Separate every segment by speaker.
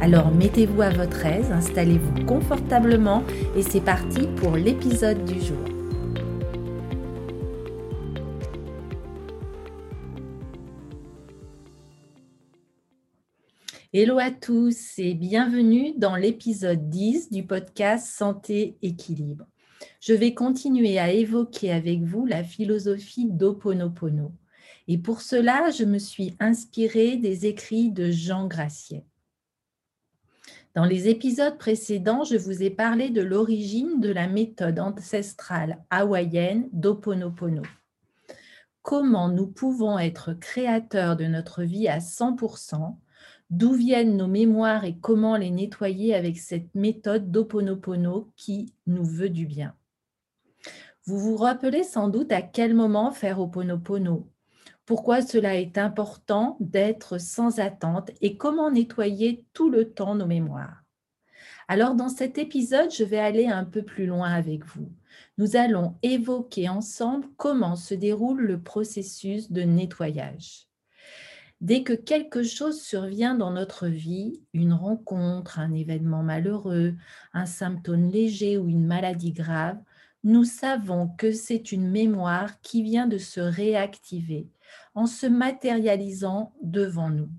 Speaker 1: Alors mettez-vous à votre aise, installez-vous confortablement et c'est parti pour l'épisode du jour. Hello à tous et bienvenue dans l'épisode 10 du podcast Santé Équilibre. Je vais continuer à évoquer avec vous la philosophie d'Oponopono. Et pour cela, je me suis inspirée des écrits de Jean Graciet. Dans les épisodes précédents, je vous ai parlé de l'origine de la méthode ancestrale hawaïenne d'Oponopono. Comment nous pouvons être créateurs de notre vie à 100%, d'où viennent nos mémoires et comment les nettoyer avec cette méthode d'Oponopono qui nous veut du bien? Vous vous rappelez sans doute à quel moment faire Oponopono pourquoi cela est important d'être sans attente et comment nettoyer tout le temps nos mémoires. Alors dans cet épisode, je vais aller un peu plus loin avec vous. Nous allons évoquer ensemble comment se déroule le processus de nettoyage. Dès que quelque chose survient dans notre vie, une rencontre, un événement malheureux, un symptôme léger ou une maladie grave, nous savons que c'est une mémoire qui vient de se réactiver en se matérialisant devant nous.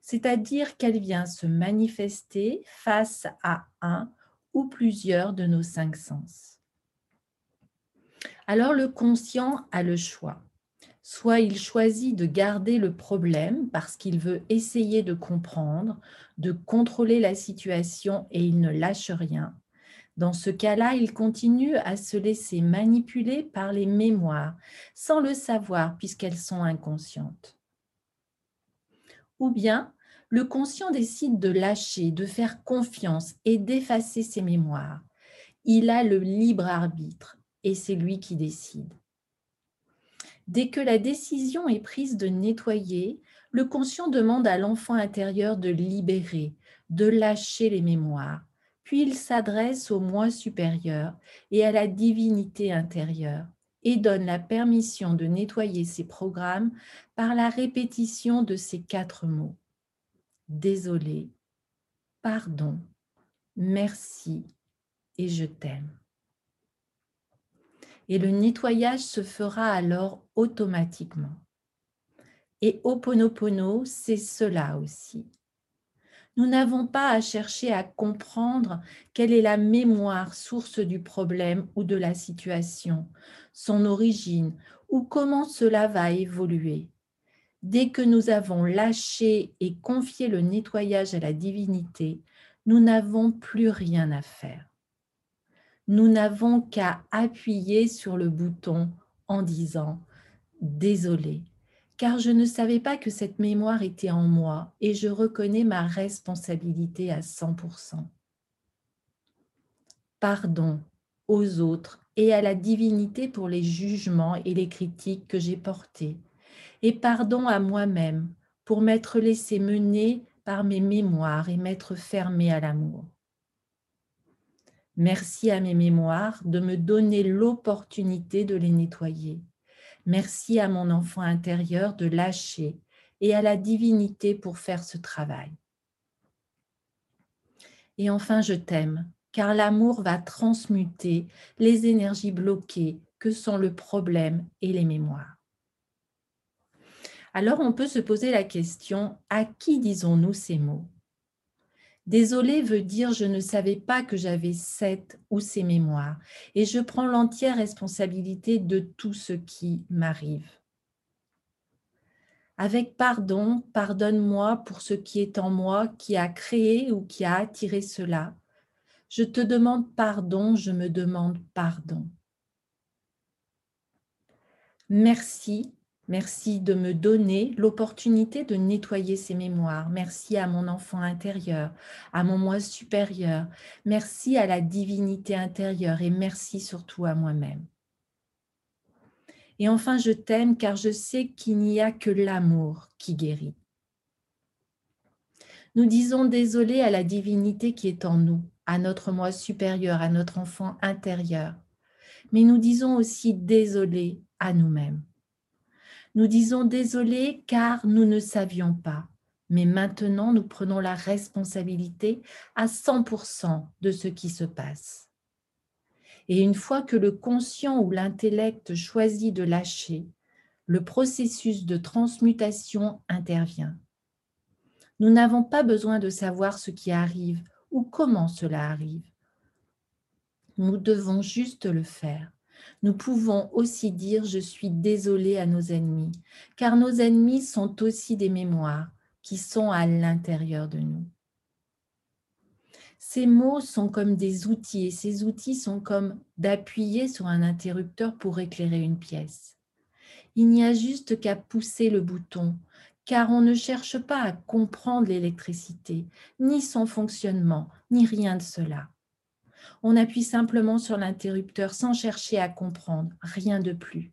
Speaker 1: C'est-à-dire qu'elle vient se manifester face à un ou plusieurs de nos cinq sens. Alors le conscient a le choix. Soit il choisit de garder le problème parce qu'il veut essayer de comprendre, de contrôler la situation et il ne lâche rien, dans ce cas-là, il continue à se laisser manipuler par les mémoires sans le savoir puisqu'elles sont inconscientes. Ou bien, le conscient décide de lâcher, de faire confiance et d'effacer ses mémoires. Il a le libre arbitre et c'est lui qui décide. Dès que la décision est prise de nettoyer, le conscient demande à l'enfant intérieur de libérer, de lâcher les mémoires il s'adresse au moi supérieur et à la divinité intérieure et donne la permission de nettoyer ses programmes par la répétition de ces quatre mots. Désolé, pardon, merci et je t'aime. Et le nettoyage se fera alors automatiquement. Et Oponopono, c'est cela aussi. Nous n'avons pas à chercher à comprendre quelle est la mémoire source du problème ou de la situation, son origine ou comment cela va évoluer. Dès que nous avons lâché et confié le nettoyage à la divinité, nous n'avons plus rien à faire. Nous n'avons qu'à appuyer sur le bouton en disant ⁇ Désolé, car je ne savais pas que cette mémoire était en moi et je reconnais ma responsabilité à 100%. Pardon aux autres et à la divinité pour les jugements et les critiques que j'ai portés. Et pardon à moi-même pour m'être laissé mener par mes mémoires et m'être fermé à l'amour. Merci à mes mémoires de me donner l'opportunité de les nettoyer Merci à mon enfant intérieur de lâcher et à la divinité pour faire ce travail. Et enfin, je t'aime, car l'amour va transmuter les énergies bloquées que sont le problème et les mémoires. Alors on peut se poser la question, à qui disons-nous ces mots? Désolé veut dire je ne savais pas que j'avais cette ou ces mémoires et je prends l'entière responsabilité de tout ce qui m'arrive. Avec pardon, pardonne-moi pour ce qui est en moi qui a créé ou qui a attiré cela. Je te demande pardon, je me demande pardon. Merci Merci de me donner l'opportunité de nettoyer ces mémoires. Merci à mon enfant intérieur, à mon moi supérieur. Merci à la divinité intérieure et merci surtout à moi-même. Et enfin, je t'aime car je sais qu'il n'y a que l'amour qui guérit. Nous disons désolé à la divinité qui est en nous, à notre moi supérieur, à notre enfant intérieur. Mais nous disons aussi désolé à nous-mêmes. Nous disons désolé car nous ne savions pas. Mais maintenant, nous prenons la responsabilité à 100% de ce qui se passe. Et une fois que le conscient ou l'intellect choisit de lâcher, le processus de transmutation intervient. Nous n'avons pas besoin de savoir ce qui arrive ou comment cela arrive. Nous devons juste le faire. Nous pouvons aussi dire je suis désolé à nos ennemis, car nos ennemis sont aussi des mémoires qui sont à l'intérieur de nous. Ces mots sont comme des outils et ces outils sont comme d'appuyer sur un interrupteur pour éclairer une pièce. Il n'y a juste qu'à pousser le bouton, car on ne cherche pas à comprendre l'électricité, ni son fonctionnement, ni rien de cela. On appuie simplement sur l'interrupteur sans chercher à comprendre, rien de plus.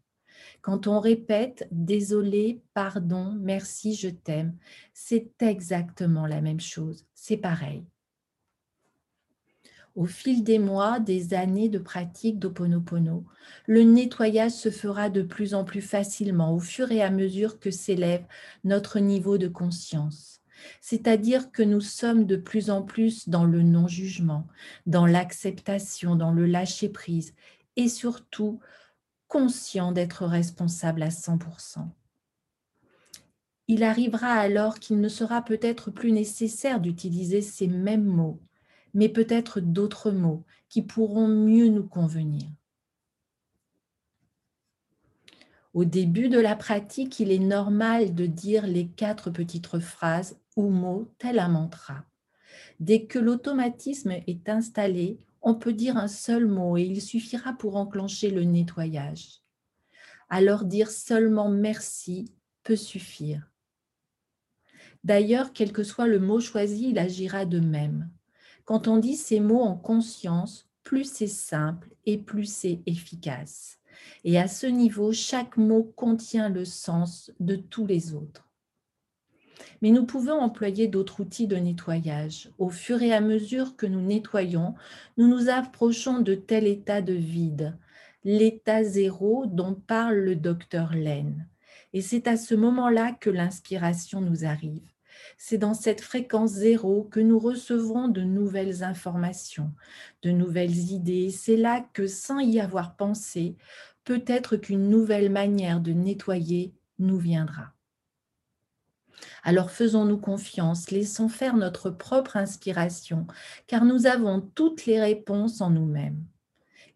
Speaker 1: Quand on répète désolé, pardon, merci, je t'aime, c'est exactement la même chose, c'est pareil. Au fil des mois, des années de pratique d'Oponopono, le nettoyage se fera de plus en plus facilement au fur et à mesure que s'élève notre niveau de conscience c'est-à-dire que nous sommes de plus en plus dans le non-jugement, dans l'acceptation, dans le lâcher-prise et surtout conscients d'être responsables à 100%. Il arrivera alors qu'il ne sera peut-être plus nécessaire d'utiliser ces mêmes mots, mais peut-être d'autres mots qui pourront mieux nous convenir. Au début de la pratique, il est normal de dire les quatre petites phrases ou mots tel un mantra. Dès que l'automatisme est installé, on peut dire un seul mot et il suffira pour enclencher le nettoyage. Alors dire seulement merci peut suffire. D'ailleurs, quel que soit le mot choisi, il agira de même. Quand on dit ces mots en conscience, plus c'est simple et plus c'est efficace. Et à ce niveau, chaque mot contient le sens de tous les autres. Mais nous pouvons employer d'autres outils de nettoyage. Au fur et à mesure que nous nettoyons, nous nous approchons de tel état de vide, l'état zéro dont parle le docteur Laine. Et c'est à ce moment-là que l'inspiration nous arrive. C'est dans cette fréquence zéro que nous recevrons de nouvelles informations, de nouvelles idées. C'est là que, sans y avoir pensé, peut-être qu'une nouvelle manière de nettoyer nous viendra. Alors faisons-nous confiance, laissons faire notre propre inspiration, car nous avons toutes les réponses en nous-mêmes.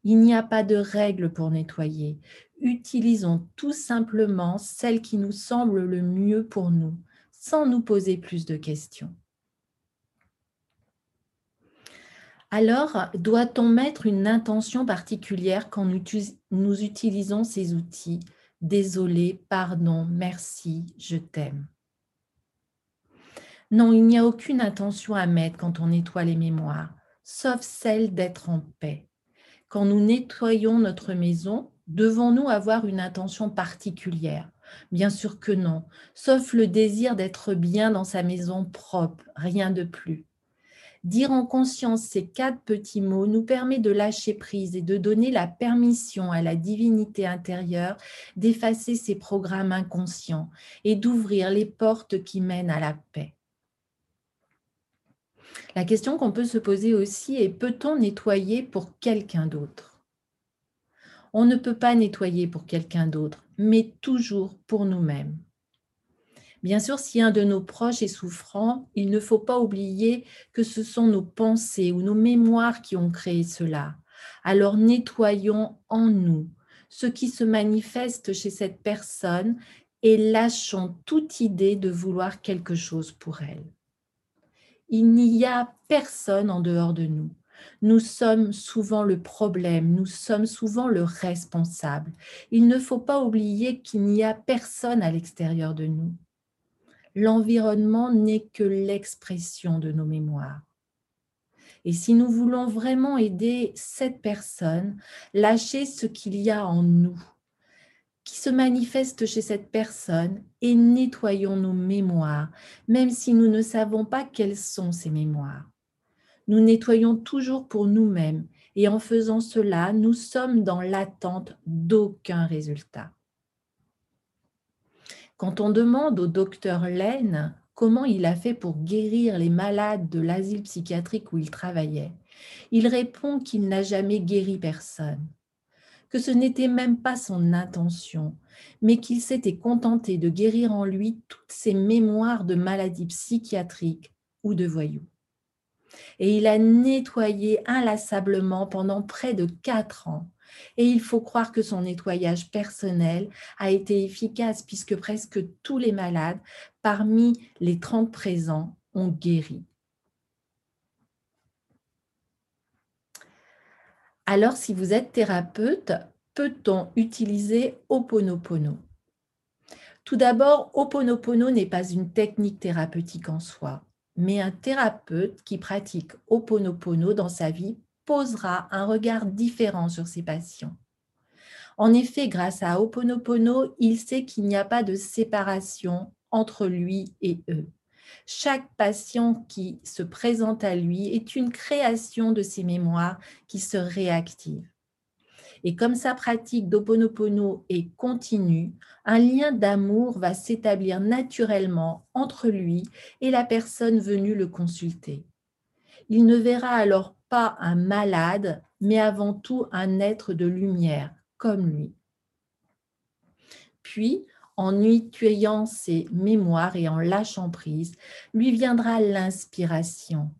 Speaker 1: Il n'y a pas de règle pour nettoyer. Utilisons tout simplement celle qui nous semble le mieux pour nous, sans nous poser plus de questions. Alors, doit-on mettre une intention particulière quand nous, utilisons ces outils? Désolé, pardon, merci, je t'aime. Non, il n'y a aucune intention à mettre quand on nettoie les mémoires, sauf celle d'être en paix. Quand nous nettoyons notre maison, devons-nous avoir une intention particulière? Bien sûr que non, sauf le désir d'être bien dans sa maison propre, rien de plus. Dire en conscience ces quatre petits mots nous permet de lâcher prise et de donner la permission à la divinité intérieure d'effacer ses programmes inconscients et d'ouvrir les portes qui mènent à la paix. La question qu'on peut se poser aussi est peut-on nettoyer pour quelqu'un d'autre? On ne peut pas nettoyer pour quelqu'un d'autre, mais toujours pour nous-mêmes. Bien sûr, si un de nos proches est souffrant, il ne faut pas oublier que ce sont nos pensées ou nos mémoires qui ont créé cela. Alors nettoyons en nous ce qui se manifeste chez cette personne et lâchons toute idée de vouloir quelque chose pour elle il n'y a personne en dehors de nous. Nous sommes souvent le problème, nous sommes souvent le responsable. Il ne faut pas oublier qu'il n'y a personne à l'extérieur de nous. L'environnement n'est que l'expression de nos mémoires. Et si nous voulons vraiment aider cette personne, lâcher ce qu'il y a en nous, qui se manifeste chez cette personne, et nettoyons nos mémoires, même si nous ne savons pas quelles sont ces mémoires. Nous nettoyons toujours pour nous-mêmes, et en faisant cela, nous sommes dans l'attente d'aucun résultat. Quand on demande au docteur Laine comment il a fait pour guérir les malades de l'asile psychiatrique où il travaillait, il répond qu'il n'a jamais guéri personne, que ce n'était même pas son intention, mais qu'il s'était contenté de guérir en lui toutes ses mémoires de maladies psychiatriques ou de voyous. Et il a nettoyé inlassablement pendant près de quatre ans et il faut croire que son nettoyage personnel a été efficace puisque presque tous les malades parmi les 30 présents ont guéri. Alors, si vous êtes thérapeute, peut-on utiliser Oponopono? Tout d'abord, Oponopono n'est pas une technique thérapeutique en soi, mais un thérapeute qui pratique Oponopono dans sa vie posera un regard différent sur ses patients. En effet, grâce à Oponopono, il sait qu'il n'y a pas de séparation entre lui et eux. Chaque patient qui se présente à lui est une création de ses mémoires qui se réactive. Et comme sa pratique d'Oponopono est continue, un lien d'amour va s'établir naturellement entre lui et la personne venue le consulter. Il ne verra alors pas un malade, mais avant tout un être de lumière, comme lui. Puis, en nettoyant ses mémoires et en lâchant prise, lui viendra l'inspiration.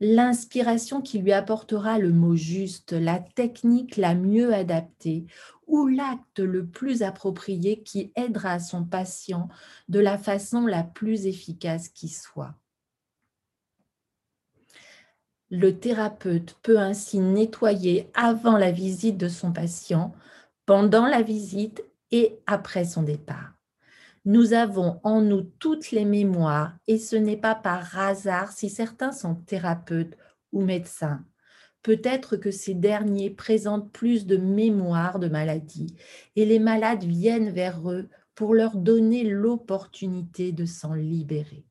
Speaker 1: L'inspiration qui lui apportera le mot juste, la technique la mieux adaptée ou l'acte le plus approprié qui aidera son patient de la façon la plus efficace qui soit. Le thérapeute peut ainsi nettoyer avant la visite de son patient, pendant la visite et après son départ. Nous avons en nous toutes les mémoires et ce n'est pas par hasard si certains sont thérapeutes ou médecins. Peut-être que ces derniers présentent plus de mémoires de maladies et les malades viennent vers eux pour leur donner l'opportunité de s'en libérer.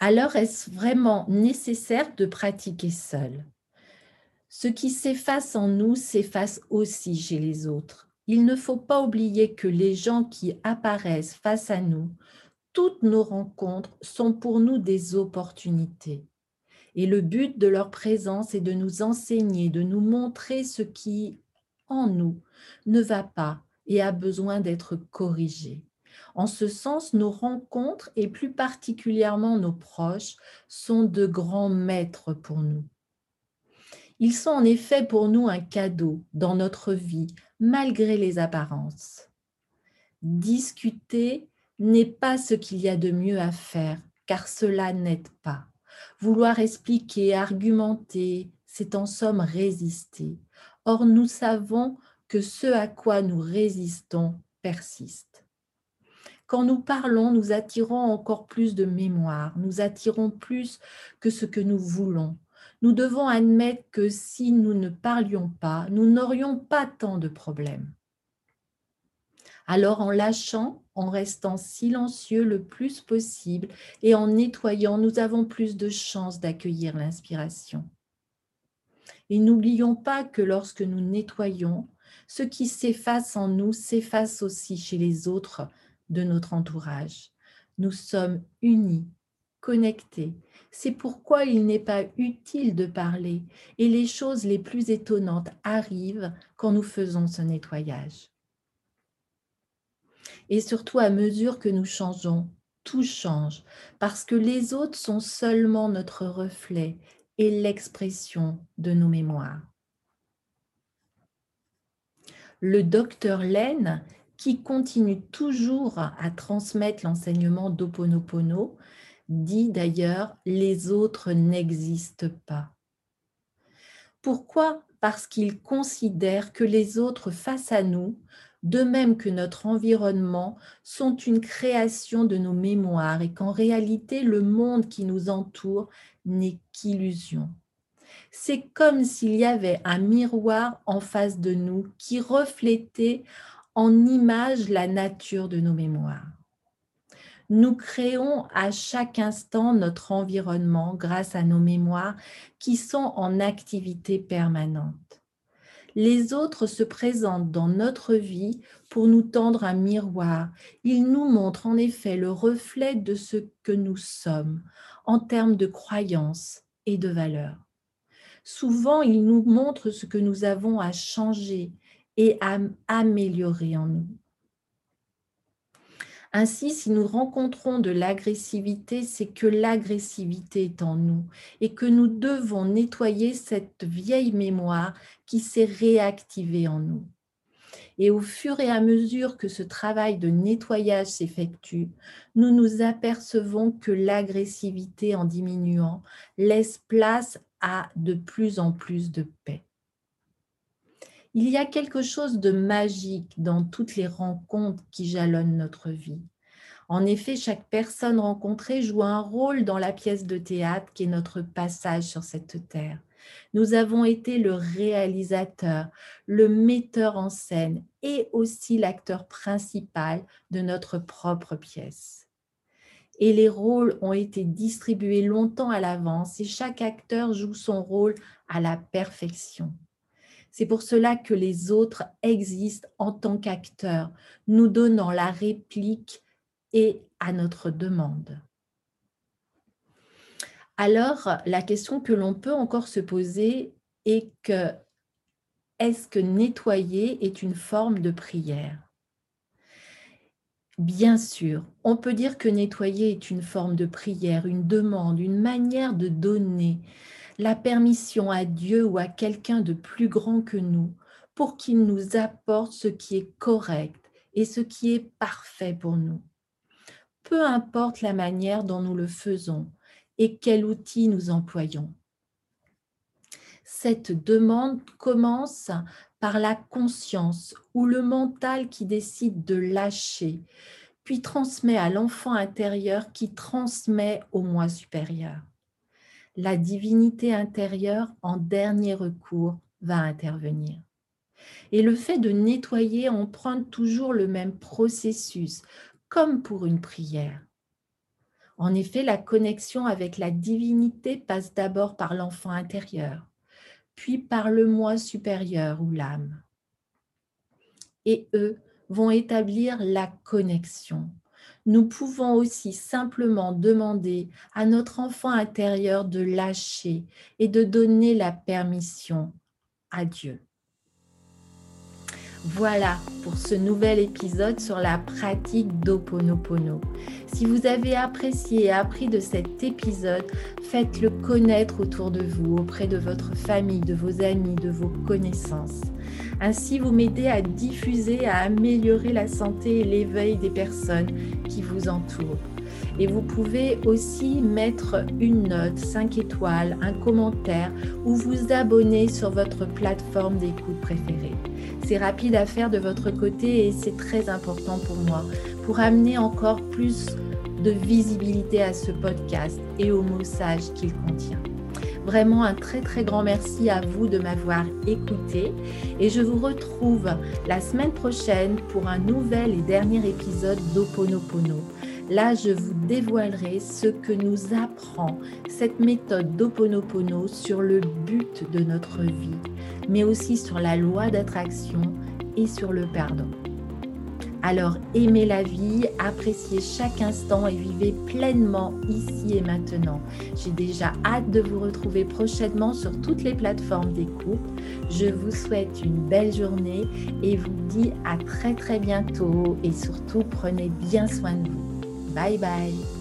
Speaker 1: alors est-ce vraiment nécessaire de pratiquer seul? Ce qui s'efface en nous s'efface aussi chez les autres. Il ne faut pas oublier que les gens qui apparaissent face à nous, toutes nos rencontres sont pour nous des opportunités. Et le but de leur présence est de nous enseigner, de nous montrer ce qui, en nous, ne va pas et a besoin d'être corrigé. En ce sens, nos rencontres, et plus particulièrement nos proches, sont de grands maîtres pour nous. Ils sont en effet pour nous un cadeau dans notre vie, malgré les apparences. Discuter n'est pas ce qu'il y a de mieux à faire, car cela n'aide pas. Vouloir expliquer, argumenter, c'est en somme résister. Or, nous savons que ce à quoi nous résistons persiste. Quand nous parlons, nous attirons encore plus de mémoire, nous attirons plus que ce que nous voulons. Nous devons admettre que si nous ne parlions pas, nous n'aurions pas tant de problèmes. Alors en lâchant, en restant silencieux le plus possible et en nettoyant, nous avons plus de chances d'accueillir l'inspiration. Et n'oublions pas que lorsque nous nettoyons, ce qui s'efface en nous s'efface aussi chez les autres de notre entourage. Nous sommes unis, connectés. C'est pourquoi il n'est pas utile de parler et les choses les plus étonnantes arrivent quand nous faisons ce nettoyage. Et surtout à mesure que nous changeons, tout change parce que les autres sont seulement notre reflet et l'expression de nos mémoires. Le docteur Laine qui continue toujours à transmettre l'enseignement d'Oponopono, dit d'ailleurs les autres n'existent pas. Pourquoi? Parce qu'il considère que les autres face à nous, de même que notre environnement, sont une création de nos mémoires et qu'en réalité le monde qui nous entoure n'est qu'illusion. C'est comme s'il y avait un miroir en face de nous qui reflétait en image la nature de nos mémoires. Nous créons à chaque instant notre environnement grâce à nos mémoires qui sont en activité permanente. Les autres se présentent dans notre vie pour nous tendre un miroir. Ils nous montrent en effet le reflet de ce que nous sommes en termes de croyances et de valeurs. Souvent, ils nous montrent ce que nous avons à changer et à améliorer en nous. Ainsi, si nous rencontrons de l'agressivité, c'est que l'agressivité est en nous et que nous devons nettoyer cette vieille mémoire qui s'est réactivée en nous. Et au fur et à mesure que ce travail de nettoyage s'effectue, nous nous apercevons que l'agressivité en diminuant laisse place à de plus en plus de paix. Il y a quelque chose de magique dans toutes les rencontres qui jalonnent notre vie. En effet, chaque personne rencontrée joue un rôle dans la pièce de théâtre qui est notre passage sur cette terre. Nous avons été le réalisateur, le metteur en scène et aussi l'acteur principal de notre propre pièce. Et les rôles ont été distribués longtemps à l'avance et chaque acteur joue son rôle à la perfection. C'est pour cela que les autres existent en tant qu'acteurs, nous donnant la réplique et à notre demande. Alors, la question que l'on peut encore se poser est que est-ce que nettoyer est une forme de prière? Bien sûr, on peut dire que nettoyer est une forme de prière, une demande, une manière de donner, la permission à Dieu ou à quelqu'un de plus grand que nous pour qu'il nous apporte ce qui est correct et ce qui est parfait pour nous. Peu importe la manière dont nous le faisons et quel outil nous employons. Cette demande commence par la conscience ou le mental qui décide de lâcher, puis transmet à l'enfant intérieur qui transmet au moi supérieur la divinité intérieure, en dernier recours, va intervenir. Et le fait de nettoyer emprunte toujours le même processus, comme pour une prière. En effet, la connexion avec la divinité passe d'abord par l'enfant intérieur, puis par le moi supérieur ou l'âme. Et eux vont établir la connexion, nous pouvons aussi simplement demander à notre enfant intérieur de lâcher et de donner la permission à Dieu. Voilà pour ce nouvel épisode sur la pratique d'Oponopono. Si vous avez apprécié et appris de cet épisode, faites-le connaître autour de vous, auprès de votre famille, de vos amis, de vos connaissances. Ainsi, vous m'aidez à diffuser, à améliorer la santé et l'éveil des personnes qui vous entourent. Et vous pouvez aussi mettre une note, 5 étoiles, un commentaire ou vous abonner sur votre plateforme d'écoute préférée. C'est rapide à faire de votre côté et c'est très important pour moi pour amener encore plus de visibilité à ce podcast et au message qu'il contient. Vraiment un très très grand merci à vous de m'avoir écouté et je vous retrouve la semaine prochaine pour un nouvel et dernier épisode d'Oponopono. Là, je vous dévoilerai ce que nous apprend cette méthode d'Oponopono sur le but de notre vie, mais aussi sur la loi d'attraction et sur le pardon. Alors aimez la vie, appréciez chaque instant et vivez pleinement ici et maintenant. J'ai déjà hâte de vous retrouver prochainement sur toutes les plateformes d'écoute. Je vous souhaite une belle journée et vous dis à très très bientôt et surtout prenez bien soin de vous. Bye bye